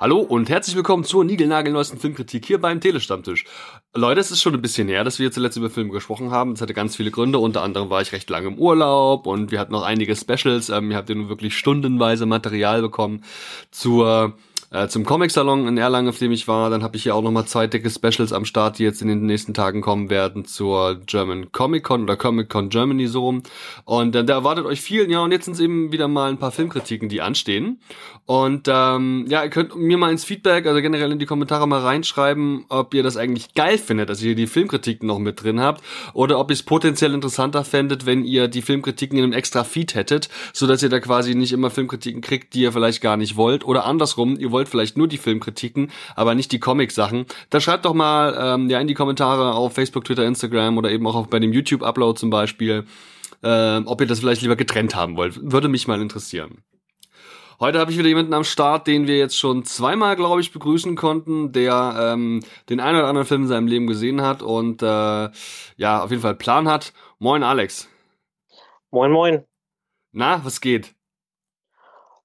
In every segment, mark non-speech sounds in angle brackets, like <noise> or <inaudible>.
Hallo und herzlich willkommen zur niegelnagelneuesten Filmkritik hier beim Telestammtisch. Leute, es ist schon ein bisschen her, dass wir zuletzt über Filme gesprochen haben. Das hatte ganz viele Gründe. Unter anderem war ich recht lange im Urlaub und wir hatten noch einige Specials. Ähm, ihr habt ja nun wirklich stundenweise Material bekommen zur äh, zum Comic-Salon in Erlangen, auf dem ich war. Dann habe ich hier auch nochmal zwei dicke Specials am Start, die jetzt in den nächsten Tagen kommen werden zur German Comic Con oder Comic Con Germany so rum. Und äh, da erwartet euch viel. Ja, und jetzt sind es eben wieder mal ein paar Filmkritiken, die anstehen. Und ähm, ja, ihr könnt mir mal ins Feedback, also generell in die Kommentare mal reinschreiben, ob ihr das eigentlich geil findet, dass ihr die Filmkritiken noch mit drin habt oder ob ihr es potenziell interessanter fändet, wenn ihr die Filmkritiken in einem extra Feed hättet, so dass ihr da quasi nicht immer Filmkritiken kriegt, die ihr vielleicht gar nicht wollt oder andersrum, ihr wollt wollt vielleicht nur die Filmkritiken, aber nicht die Comic-Sachen, dann schreibt doch mal ähm, ja in die Kommentare auf Facebook, Twitter, Instagram oder eben auch auf, bei dem YouTube-Upload zum Beispiel, äh, ob ihr das vielleicht lieber getrennt haben wollt. Würde mich mal interessieren. Heute habe ich wieder jemanden am Start, den wir jetzt schon zweimal, glaube ich, begrüßen konnten, der ähm, den einen oder anderen Film in seinem Leben gesehen hat und äh, ja, auf jeden Fall Plan hat. Moin, Alex. Moin, moin. Na, was geht?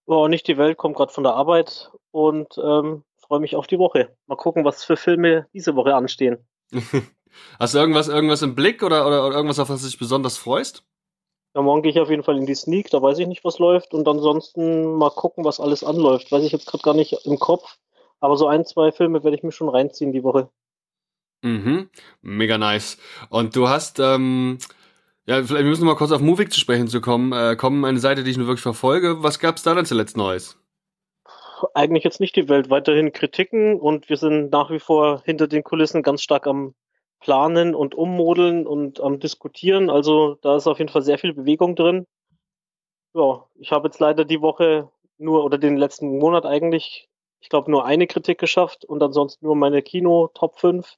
Oh, nicht die Welt, kommt gerade von der Arbeit und ähm, freue mich auf die Woche. Mal gucken, was für Filme diese Woche anstehen. <laughs> Hast du irgendwas, irgendwas im Blick oder, oder, oder irgendwas, auf was du dich besonders freust? Ja, morgen gehe ich auf jeden Fall in die Sneak, da weiß ich nicht, was läuft. Und ansonsten mal gucken, was alles anläuft. Weiß ich jetzt gerade gar nicht im Kopf. Aber so ein, zwei Filme werde ich mir schon reinziehen die Woche. Mhm, mega nice. Und du hast, ähm, ja, vielleicht müssen wir mal kurz auf Movik zu sprechen zu kommen. Äh, kommen eine Seite, die ich nur wirklich verfolge. Was gab's da denn zuletzt Neues? Eigentlich jetzt nicht die Welt. Weiterhin Kritiken und wir sind nach wie vor hinter den Kulissen ganz stark am Planen und Ummodeln und am Diskutieren. Also da ist auf jeden Fall sehr viel Bewegung drin. Ja, ich habe jetzt leider die Woche nur oder den letzten Monat eigentlich, ich glaube, nur eine Kritik geschafft und ansonsten nur meine Kino-Top 5.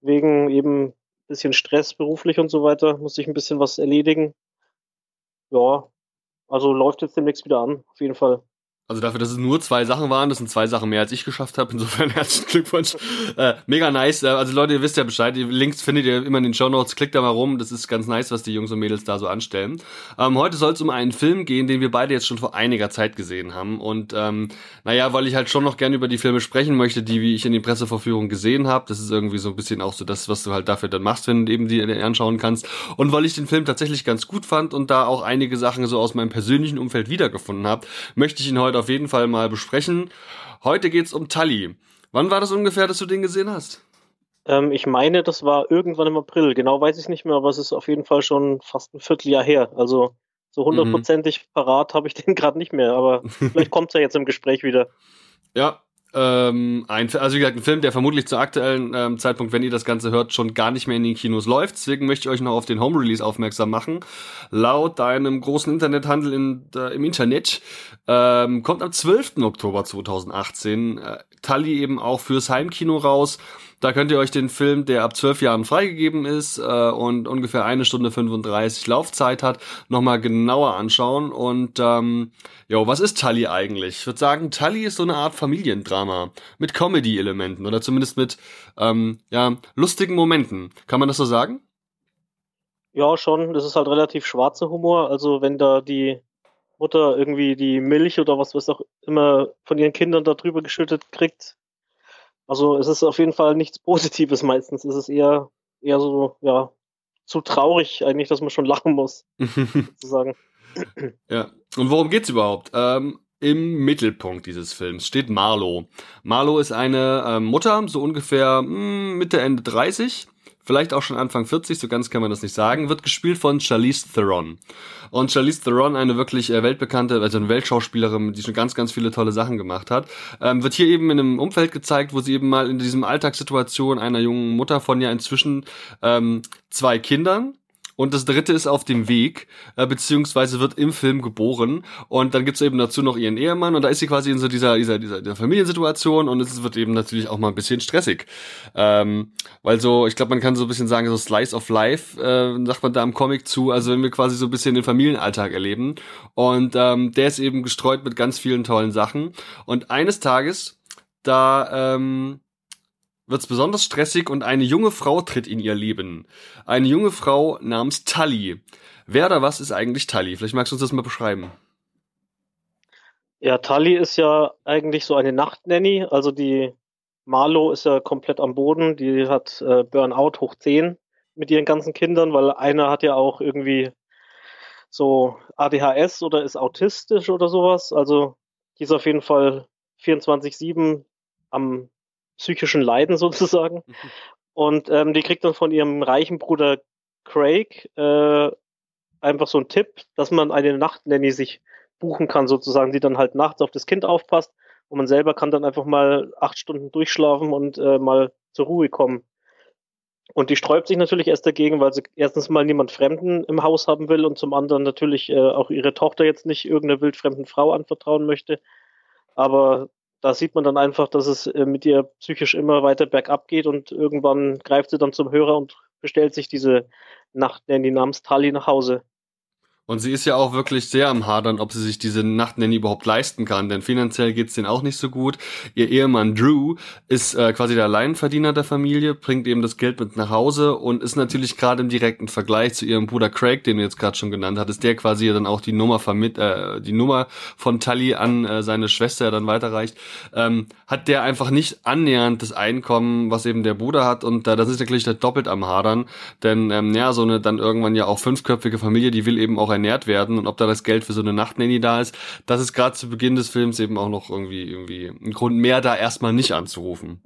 Wegen eben bisschen Stress beruflich und so weiter, muss ich ein bisschen was erledigen. Ja, also läuft jetzt demnächst wieder an, auf jeden Fall. Also dafür, dass es nur zwei Sachen waren, das sind zwei Sachen mehr als ich geschafft habe. Insofern <laughs> herzlichen Glückwunsch. Äh, mega nice. Äh, also Leute, ihr wisst ja Bescheid. Die Links findet ihr immer in den Show Notes. Klickt da mal rum. Das ist ganz nice, was die Jungs und Mädels da so anstellen. Ähm, heute soll es um einen Film gehen, den wir beide jetzt schon vor einiger Zeit gesehen haben. Und ähm, naja, weil ich halt schon noch gerne über die Filme sprechen möchte, die wie ich in den Pressevorführungen gesehen habe. Das ist irgendwie so ein bisschen auch so das, was du halt dafür dann machst, wenn du eben die anschauen kannst. Und weil ich den Film tatsächlich ganz gut fand und da auch einige Sachen so aus meinem persönlichen Umfeld wiedergefunden habe, möchte ich ihn heute auf jeden Fall mal besprechen. Heute geht's um Tully. Wann war das ungefähr, dass du den gesehen hast? Ähm, ich meine, das war irgendwann im April. Genau weiß ich nicht mehr, aber es ist auf jeden Fall schon fast ein Vierteljahr her. Also so hundertprozentig mhm. parat habe ich den <laughs> gerade nicht mehr, aber vielleicht <laughs> kommt's ja jetzt im Gespräch wieder. Ja, ähm, ein, also wie gesagt, ein Film, der vermutlich zu aktuellen ähm, Zeitpunkt, wenn ihr das Ganze hört, schon gar nicht mehr in den Kinos läuft. Deswegen möchte ich euch noch auf den Home Release aufmerksam machen. Laut deinem großen Internethandel in, äh, im Internet ähm, kommt am 12. Oktober 2018 äh, Tully eben auch fürs Heimkino raus. Da könnt ihr euch den Film, der ab zwölf Jahren freigegeben ist äh, und ungefähr eine Stunde 35 Laufzeit hat, nochmal genauer anschauen. Und ähm, jo, was ist Tully eigentlich? Ich würde sagen, Tully ist so eine Art Familiendrama mit Comedy-Elementen oder zumindest mit ähm, ja, lustigen Momenten. Kann man das so sagen? Ja, schon. Das ist halt relativ schwarzer Humor. Also wenn da die Mutter irgendwie die Milch oder was was auch immer von ihren Kindern da drüber geschüttet kriegt, also es ist auf jeden Fall nichts Positives meistens. Es ist eher, eher so, ja, zu traurig eigentlich, dass man schon lachen muss, <laughs> sozusagen. Ja. Und worum geht's überhaupt? Ähm, Im Mittelpunkt dieses Films steht Marlo. Marlo ist eine ähm, Mutter, so ungefähr mh, hm, Mitte, Ende 30 vielleicht auch schon Anfang 40, so ganz kann man das nicht sagen, wird gespielt von Charlize Theron. Und Charlize Theron, eine wirklich äh, weltbekannte, also eine Weltschauspielerin, die schon ganz, ganz viele tolle Sachen gemacht hat, ähm, wird hier eben in einem Umfeld gezeigt, wo sie eben mal in diesem Alltagssituation einer jungen Mutter von ja inzwischen ähm, zwei Kindern und das dritte ist auf dem Weg, äh, beziehungsweise wird im Film geboren. Und dann gibt's eben dazu noch ihren Ehemann und da ist sie quasi in so dieser, dieser, dieser, dieser Familiensituation und es wird eben natürlich auch mal ein bisschen stressig. Ähm, weil so, ich glaube, man kann so ein bisschen sagen, so Slice of Life, äh, sagt man da im Comic zu, also wenn wir quasi so ein bisschen den Familienalltag erleben. Und ähm, der ist eben gestreut mit ganz vielen tollen Sachen. Und eines Tages, da ähm, wird es besonders stressig und eine junge Frau tritt in ihr Leben. Eine junge Frau namens Tully. Wer oder was ist eigentlich Tully? Vielleicht magst du uns das mal beschreiben. Ja, Tali ist ja eigentlich so eine Nachtnanny, also die Marlo ist ja komplett am Boden, die hat äh, Burnout hoch 10 mit ihren ganzen Kindern, weil einer hat ja auch irgendwie so ADHS oder ist autistisch oder sowas. Also die ist auf jeden Fall 24-7 am psychischen Leiden <laughs> sozusagen. Mhm. Und ähm, die kriegt dann von ihrem reichen Bruder Craig äh, einfach so einen Tipp, dass man eine Nachtnanny sich buchen kann, sozusagen, die dann halt nachts auf das Kind aufpasst und man selber kann dann einfach mal acht Stunden durchschlafen und äh, mal zur Ruhe kommen. Und die sträubt sich natürlich erst dagegen, weil sie erstens mal niemand Fremden im Haus haben will und zum anderen natürlich äh, auch ihre Tochter jetzt nicht irgendeiner wildfremden Frau anvertrauen möchte. Aber da sieht man dann einfach, dass es äh, mit ihr psychisch immer weiter bergab geht und irgendwann greift sie dann zum Hörer und bestellt sich diese Nacht, die namens Tali nach Hause. Und sie ist ja auch wirklich sehr am Hadern, ob sie sich diese Nachtnanny überhaupt leisten kann, denn finanziell geht's denen auch nicht so gut. Ihr Ehemann Drew ist äh, quasi der Alleinverdiener der Familie, bringt eben das Geld mit nach Hause und ist natürlich gerade im direkten Vergleich zu ihrem Bruder Craig, den du jetzt gerade schon genannt hattest, der quasi dann auch die Nummer vermit, äh, die Nummer von Tully an äh, seine Schwester dann weiterreicht, ähm, hat der einfach nicht annähernd das Einkommen, was eben der Bruder hat und äh, das ist natürlich doppelt am Hadern, denn ähm, ja, so eine dann irgendwann ja auch fünfköpfige Familie, die will eben auch ernährt werden und ob da das Geld für so eine Nachtnanny da ist, das ist gerade zu Beginn des Films eben auch noch irgendwie, irgendwie ein Grund mehr, da erstmal nicht anzurufen.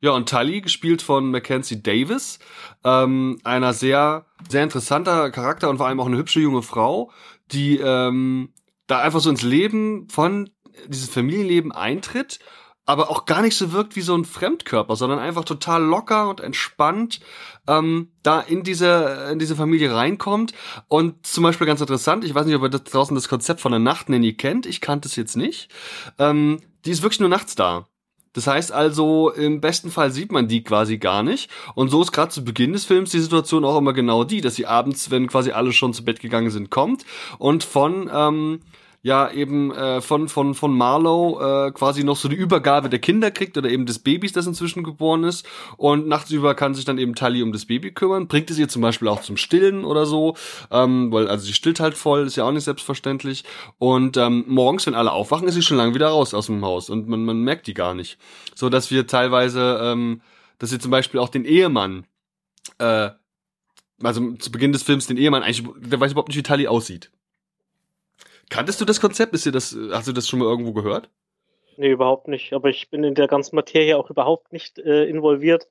Ja, und Tully, gespielt von Mackenzie Davis, ähm, einer sehr, sehr interessanter Charakter und vor allem auch eine hübsche junge Frau, die ähm, da einfach so ins Leben von dieses Familienleben eintritt aber auch gar nicht so wirkt wie so ein Fremdkörper, sondern einfach total locker und entspannt ähm, da in diese in diese Familie reinkommt und zum Beispiel ganz interessant, ich weiß nicht, ob ihr das draußen das Konzept von der Nachtnanny kennt, ich kannte es jetzt nicht, ähm, die ist wirklich nur nachts da. Das heißt also, im besten Fall sieht man die quasi gar nicht. Und so ist gerade zu Beginn des Films die Situation auch immer genau die, dass sie abends, wenn quasi alle schon zu Bett gegangen sind, kommt und von ähm, ja eben äh, von von von Marlow äh, quasi noch so die Übergabe der Kinder kriegt oder eben des Babys, das inzwischen geboren ist. Und nachts über kann sich dann eben Tully um das Baby kümmern, bringt es ihr zum Beispiel auch zum Stillen oder so, ähm, weil also sie stillt halt voll, ist ja auch nicht selbstverständlich. Und ähm, morgens, wenn alle aufwachen, ist sie schon lange wieder raus aus dem Haus und man man merkt die gar nicht, so dass wir teilweise, ähm, dass sie zum Beispiel auch den Ehemann äh, also zu Beginn des Films den Ehemann eigentlich, der weiß überhaupt nicht, wie Tully aussieht. Kanntest du das Konzept? Ist dir das, hast du das schon mal irgendwo gehört? Nee, überhaupt nicht. Aber ich bin in der ganzen Materie auch überhaupt nicht äh, involviert.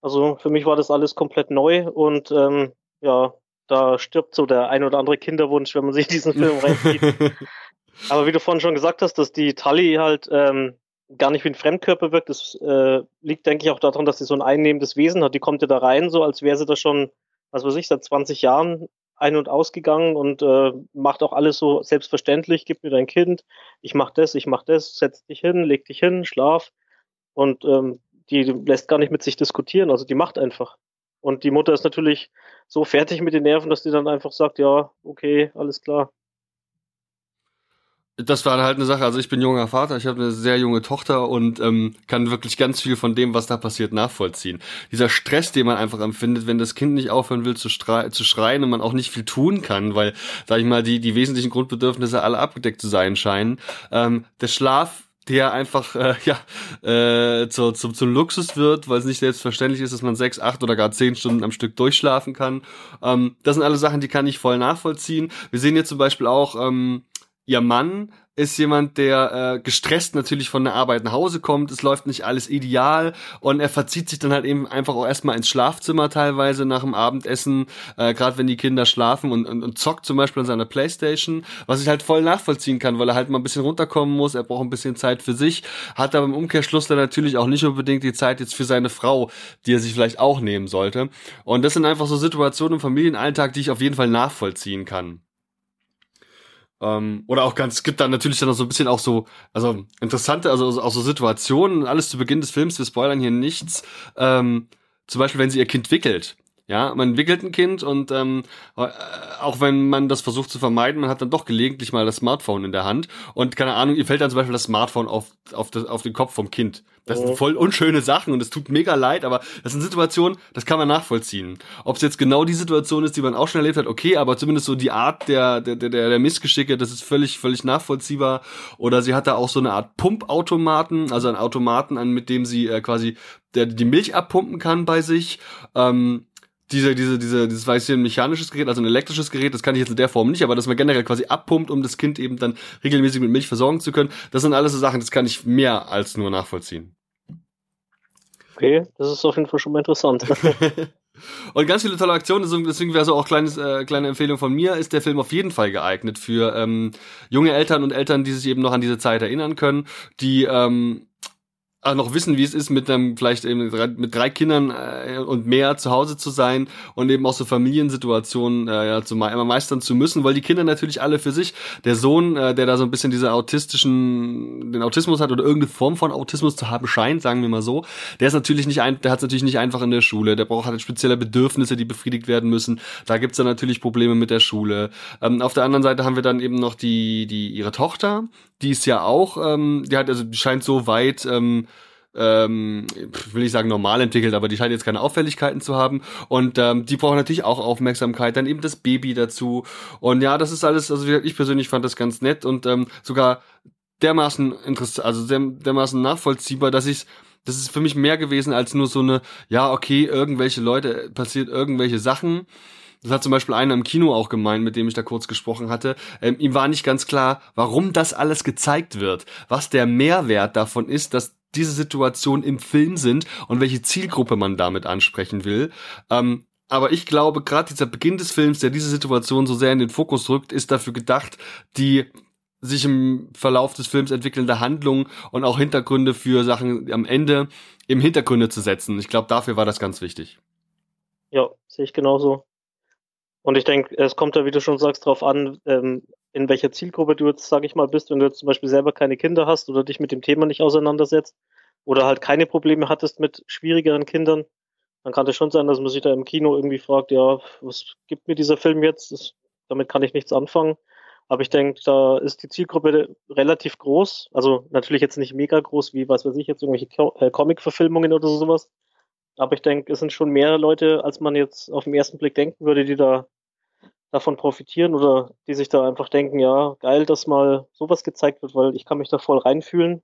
Also für mich war das alles komplett neu und ähm, ja, da stirbt so der ein oder andere Kinderwunsch, wenn man sich diesen Film <laughs> reinzieht. Aber wie du vorhin schon gesagt hast, dass die Tully halt ähm, gar nicht wie ein Fremdkörper wirkt, das äh, liegt, denke ich, auch daran, dass sie so ein einnehmendes Wesen hat. Die kommt ja da rein, so als wäre sie da schon, was weiß ich, seit 20 Jahren ein- und ausgegangen und äh, macht auch alles so selbstverständlich, gib mir dein Kind, ich mach das, ich mach das, setz dich hin, leg dich hin, schlaf. Und ähm, die lässt gar nicht mit sich diskutieren, also die macht einfach. Und die Mutter ist natürlich so fertig mit den Nerven, dass die dann einfach sagt, ja, okay, alles klar. Das war halt eine Sache. Also ich bin junger Vater, ich habe eine sehr junge Tochter und ähm, kann wirklich ganz viel von dem, was da passiert, nachvollziehen. Dieser Stress, den man einfach empfindet, wenn das Kind nicht aufhören will zu, zu schreien und man auch nicht viel tun kann, weil, sag ich mal, die, die wesentlichen Grundbedürfnisse alle abgedeckt zu sein scheinen. Ähm, der Schlaf der einfach äh, ja äh, zu, zu, zum Luxus wird, weil es nicht selbstverständlich ist, dass man sechs, acht oder gar zehn Stunden am Stück durchschlafen kann. Ähm, das sind alle Sachen, die kann ich voll nachvollziehen. Wir sehen jetzt zum Beispiel auch ähm, ihr Mann ist jemand, der äh, gestresst natürlich von der Arbeit nach Hause kommt. Es läuft nicht alles ideal und er verzieht sich dann halt eben einfach auch erstmal ins Schlafzimmer teilweise nach dem Abendessen, äh, gerade wenn die Kinder schlafen und, und, und zockt zum Beispiel an seiner Playstation, was ich halt voll nachvollziehen kann, weil er halt mal ein bisschen runterkommen muss. Er braucht ein bisschen Zeit für sich, hat aber im Umkehrschluss dann natürlich auch nicht unbedingt die Zeit jetzt für seine Frau, die er sich vielleicht auch nehmen sollte. Und das sind einfach so Situationen im Familienalltag, die ich auf jeden Fall nachvollziehen kann. Ähm, oder auch ganz, es gibt dann natürlich dann noch so ein bisschen auch so, also interessante, also auch so Situationen, alles zu Beginn des Films, wir spoilern hier nichts. Ähm, zum Beispiel, wenn sie ihr Kind wickelt. Ja, man entwickelt ein Kind und ähm, äh, auch wenn man das versucht zu vermeiden, man hat dann doch gelegentlich mal das Smartphone in der Hand und keine Ahnung, ihr fällt dann zum Beispiel das Smartphone auf, auf, das, auf den Kopf vom Kind. Das sind voll unschöne Sachen und es tut mega leid, aber das sind Situationen, das kann man nachvollziehen. Ob es jetzt genau die Situation ist, die man auch schon erlebt hat, okay, aber zumindest so die Art der, der, der, der Missgeschicke, das ist völlig, völlig nachvollziehbar. Oder sie hat da auch so eine Art Pumpautomaten, also einen Automaten an, mit dem sie äh, quasi der, die Milch abpumpen kann bei sich. Ähm, diese, diese, diese, dieses weiß hier ein mechanisches Gerät, also ein elektrisches Gerät, das kann ich jetzt in der Form nicht, aber dass man generell quasi abpumpt, um das Kind eben dann regelmäßig mit Milch versorgen zu können, das sind alles so Sachen, das kann ich mehr als nur nachvollziehen. Okay, das ist auf jeden Fall schon mal interessant. <laughs> Und ganz viele tolle Aktionen, deswegen wäre so auch kleines, äh, kleine Empfehlung von mir, ist der Film auf jeden Fall geeignet für ähm, junge Eltern und Eltern, die sich eben noch an diese Zeit erinnern können, die ähm, auch noch wissen, wie es ist, mit einem vielleicht eben mit drei Kindern äh, und mehr zu Hause zu sein und eben auch so Familiensituationen äh, ja, zu immer meistern zu müssen, weil die Kinder natürlich alle für sich, der Sohn, äh, der da so ein bisschen diese autistischen, den Autismus hat oder irgendeine Form von Autismus zu haben scheint, sagen wir mal so, der ist natürlich nicht ein, der hat es natürlich nicht einfach in der Schule, der braucht halt spezielle Bedürfnisse, die befriedigt werden müssen. Da gibt's dann natürlich Probleme mit der Schule. Ähm, auf der anderen Seite haben wir dann eben noch die, die ihre Tochter, die ist ja auch, ähm, die hat also die scheint so weit ähm, ähm, will ich sagen normal entwickelt, aber die scheint jetzt keine Auffälligkeiten zu haben. Und ähm, die brauchen natürlich auch Aufmerksamkeit, dann eben das Baby dazu. Und ja, das ist alles, also ich persönlich fand das ganz nett und ähm, sogar dermaßen interessant, also der, dermaßen nachvollziehbar, dass ich das ist für mich mehr gewesen als nur so eine, ja, okay, irgendwelche Leute, passiert irgendwelche Sachen, das hat zum Beispiel einer im Kino auch gemeint, mit dem ich da kurz gesprochen hatte. Ähm, ihm war nicht ganz klar, warum das alles gezeigt wird, was der Mehrwert davon ist, dass diese Situationen im Film sind und welche Zielgruppe man damit ansprechen will. Ähm, aber ich glaube, gerade dieser Beginn des Films, der diese Situation so sehr in den Fokus rückt, ist dafür gedacht, die sich im Verlauf des Films entwickelnde Handlungen und auch Hintergründe für Sachen am Ende im Hintergründe zu setzen. Ich glaube, dafür war das ganz wichtig. Ja, sehe ich genauso. Und ich denke, es kommt da, wie du schon sagst, darauf an, ähm, in welcher Zielgruppe du jetzt, sage ich mal, bist, wenn du jetzt zum Beispiel selber keine Kinder hast oder dich mit dem Thema nicht auseinandersetzt oder halt keine Probleme hattest mit schwierigeren Kindern, dann kann es schon sein, dass man sich da im Kino irgendwie fragt, ja, was gibt mir dieser Film jetzt? Das, damit kann ich nichts anfangen. Aber ich denke, da ist die Zielgruppe relativ groß. Also natürlich jetzt nicht mega groß, wie was weiß ich, jetzt irgendwelche äh, Comic-Verfilmungen oder sowas. Aber ich denke, es sind schon mehrere Leute, als man jetzt auf den ersten Blick denken würde, die da davon profitieren oder die sich da einfach denken, ja, geil, dass mal sowas gezeigt wird, weil ich kann mich da voll reinfühlen.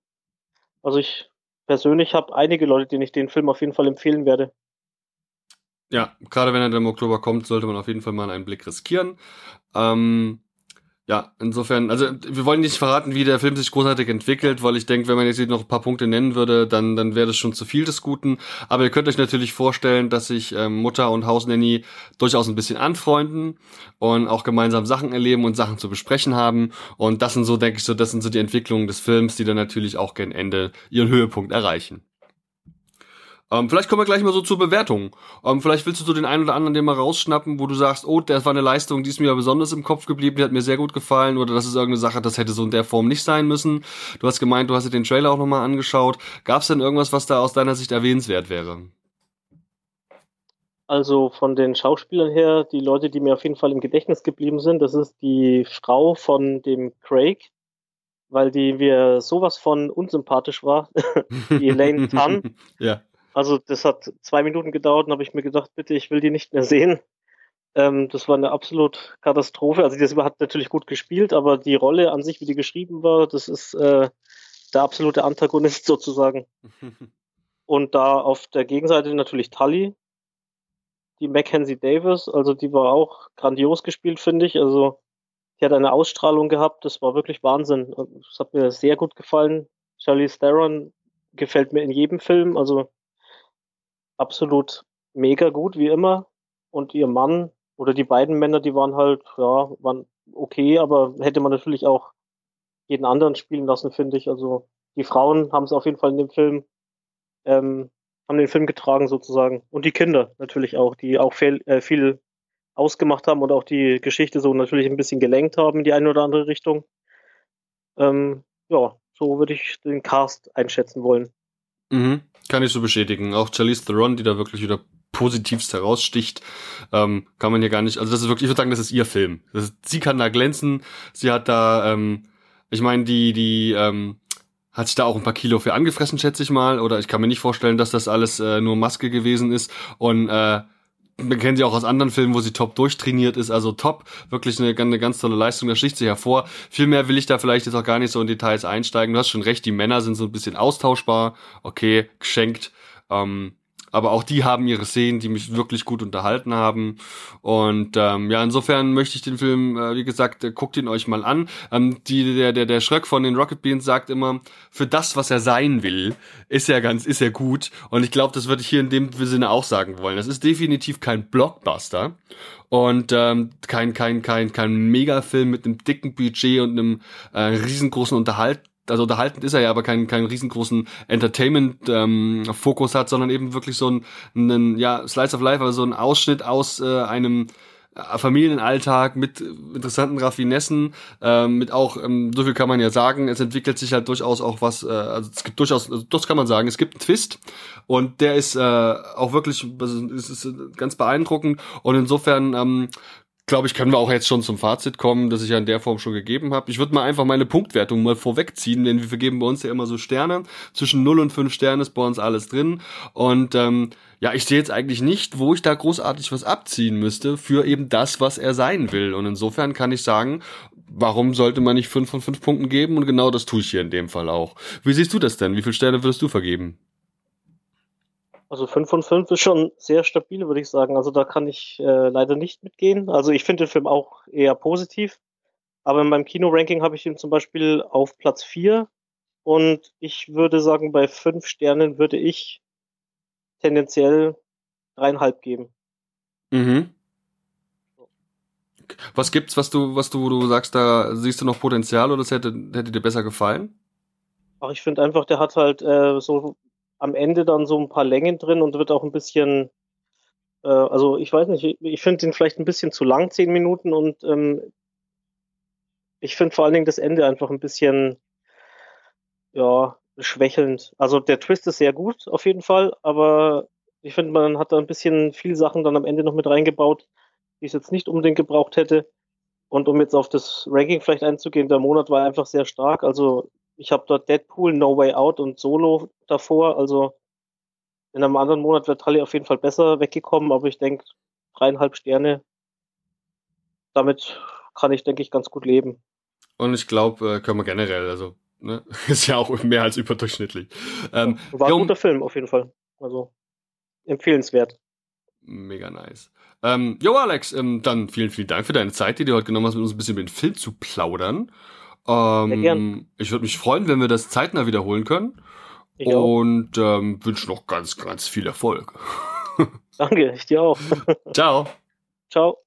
Also ich persönlich habe einige Leute, denen ich den Film auf jeden Fall empfehlen werde. Ja, gerade wenn er dann im Oktober kommt, sollte man auf jeden Fall mal einen Blick riskieren. Ähm, ja, insofern, also wir wollen nicht verraten, wie der Film sich großartig entwickelt, weil ich denke, wenn man jetzt noch ein paar Punkte nennen würde, dann, dann wäre das schon zu viel des Guten. Aber ihr könnt euch natürlich vorstellen, dass sich ähm, Mutter und Hausnanny durchaus ein bisschen anfreunden und auch gemeinsam Sachen erleben und Sachen zu besprechen haben. Und das sind so, denke ich, so, das sind so die Entwicklungen des Films, die dann natürlich auch gegen Ende ihren Höhepunkt erreichen. Ähm, vielleicht kommen wir gleich mal so zur Bewertung. Ähm, vielleicht willst du so den einen oder anderen den mal rausschnappen, wo du sagst, oh, das war eine Leistung, die ist mir besonders im Kopf geblieben, die hat mir sehr gut gefallen oder das ist irgendeine Sache, das hätte so in der Form nicht sein müssen. Du hast gemeint, du hast dir den Trailer auch nochmal angeschaut. Gab es denn irgendwas, was da aus deiner Sicht erwähnenswert wäre? Also von den Schauspielern her, die Leute, die mir auf jeden Fall im Gedächtnis geblieben sind, das ist die Frau von dem Craig, weil die mir sowas von unsympathisch war, <laughs> die Elaine Tan. <laughs> ja. Also das hat zwei Minuten gedauert und habe ich mir gedacht, bitte, ich will die nicht mehr sehen. Ähm, das war eine absolut Katastrophe. Also die hat natürlich gut gespielt, aber die Rolle an sich, wie die geschrieben war, das ist äh, der absolute Antagonist <laughs> sozusagen. und da auf der Gegenseite natürlich Tully, die Mackenzie Davis, also die war auch grandios gespielt, finde ich. Also die hat eine Ausstrahlung gehabt, das war wirklich Wahnsinn. Das hat mir sehr gut gefallen. Charlize Theron gefällt mir in jedem Film. Also absolut mega gut, wie immer. Und ihr Mann oder die beiden Männer, die waren halt, ja, waren okay, aber hätte man natürlich auch jeden anderen spielen lassen, finde ich. Also die Frauen haben es auf jeden Fall in dem Film, ähm, haben den Film getragen sozusagen. Und die Kinder natürlich auch, die auch viel, äh, viel ausgemacht haben und auch die Geschichte so natürlich ein bisschen gelenkt haben in die eine oder andere Richtung. Ähm, ja, so würde ich den Cast einschätzen wollen. Mhm. Kann ich so bestätigen. Auch Charlize Theron, die da wirklich wieder positivst heraussticht, ähm, kann man hier gar nicht, also das ist wirklich, ich würde sagen, das ist ihr Film. Ist, sie kann da glänzen, sie hat da, ähm, ich meine, die, die, ähm, hat sich da auch ein paar Kilo für angefressen, schätze ich mal, oder ich kann mir nicht vorstellen, dass das alles äh, nur Maske gewesen ist und äh, wir kennen sie auch aus anderen Filmen, wo sie top durchtrainiert ist, also top, wirklich eine, eine ganz tolle Leistung, da sticht sie hervor. Viel mehr will ich da vielleicht jetzt auch gar nicht so in Details einsteigen. Du hast schon recht, die Männer sind so ein bisschen austauschbar, okay, geschenkt. Ähm, aber auch die haben ihre Szenen, die mich wirklich gut unterhalten haben. Und ähm, ja, insofern möchte ich den Film, äh, wie gesagt, äh, guckt ihn euch mal an. Ähm, die, der, der, der Schröck von den Rocket Beans sagt immer, für das, was er sein will, ist er ganz, ist er gut. Und ich glaube, das würde ich hier in dem Sinne auch sagen wollen. Das ist definitiv kein Blockbuster und ähm, kein kein kein kein Megafilm mit einem dicken Budget und einem äh, riesengroßen Unterhalt also unterhaltend ist er ja, aber keinen keinen riesengroßen Entertainment-Fokus ähm, hat, sondern eben wirklich so ein, einen, ja, Slice of Life, also so ein Ausschnitt aus äh, einem äh, Familienalltag mit interessanten Raffinessen, äh, mit auch, ähm, so viel kann man ja sagen, es entwickelt sich halt durchaus auch was, äh, also es gibt durchaus, also das kann man sagen, es gibt einen Twist. Und der ist äh, auch wirklich, also, ist, ist ganz beeindruckend. Und insofern ähm, glaube ich, können wir auch jetzt schon zum Fazit kommen, das ich ja in der Form schon gegeben habe. Ich würde mal einfach meine Punktwertung mal vorwegziehen, denn wir vergeben bei uns ja immer so Sterne. Zwischen 0 und 5 Sternen ist bei uns alles drin. Und ähm, ja, ich sehe jetzt eigentlich nicht, wo ich da großartig was abziehen müsste für eben das, was er sein will. Und insofern kann ich sagen, warum sollte man nicht 5 von 5 Punkten geben? Und genau das tue ich hier in dem Fall auch. Wie siehst du das denn? Wie viele Sterne würdest du vergeben? Also 5 von 5 ist schon sehr stabil, würde ich sagen. Also da kann ich äh, leider nicht mitgehen. Also ich finde den Film auch eher positiv. Aber in meinem Kino-Ranking habe ich ihn zum Beispiel auf Platz 4. Und ich würde sagen, bei 5 Sternen würde ich tendenziell dreieinhalb geben. Mhm. Was gibt's, was du, was du, du sagst, da siehst du noch Potenzial oder das hätte, hätte dir besser gefallen? Ach, ich finde einfach, der hat halt äh, so am Ende dann so ein paar Längen drin und wird auch ein bisschen, äh, also ich weiß nicht, ich, ich finde den vielleicht ein bisschen zu lang, zehn Minuten und ähm, ich finde vor allen Dingen das Ende einfach ein bisschen, ja, schwächelnd. Also der Twist ist sehr gut auf jeden Fall, aber ich finde, man hat da ein bisschen viel Sachen dann am Ende noch mit reingebaut, die ich jetzt nicht unbedingt gebraucht hätte. Und um jetzt auf das Ranking vielleicht einzugehen, der Monat war einfach sehr stark. Also ich habe dort Deadpool, No Way Out und Solo davor. Also in einem anderen Monat wird Tully auf jeden Fall besser weggekommen, aber ich denke, dreieinhalb Sterne, damit kann ich, denke ich, ganz gut leben. Und ich glaube, äh, können wir generell, also ne, <laughs> ist ja auch mehr als überdurchschnittlich. Ähm, War ein guter Film auf jeden Fall. Also empfehlenswert. Mega nice. Ähm, jo, Alex, ähm, dann vielen, vielen Dank für deine Zeit, die du heute genommen hast, mit uns ein bisschen über den Film zu plaudern. Ähm, ich würde mich freuen, wenn wir das zeitnah wiederholen können. Ich und ähm, wünsche noch ganz, ganz viel Erfolg. <laughs> Danke, ich dir auch. Ciao. Ciao.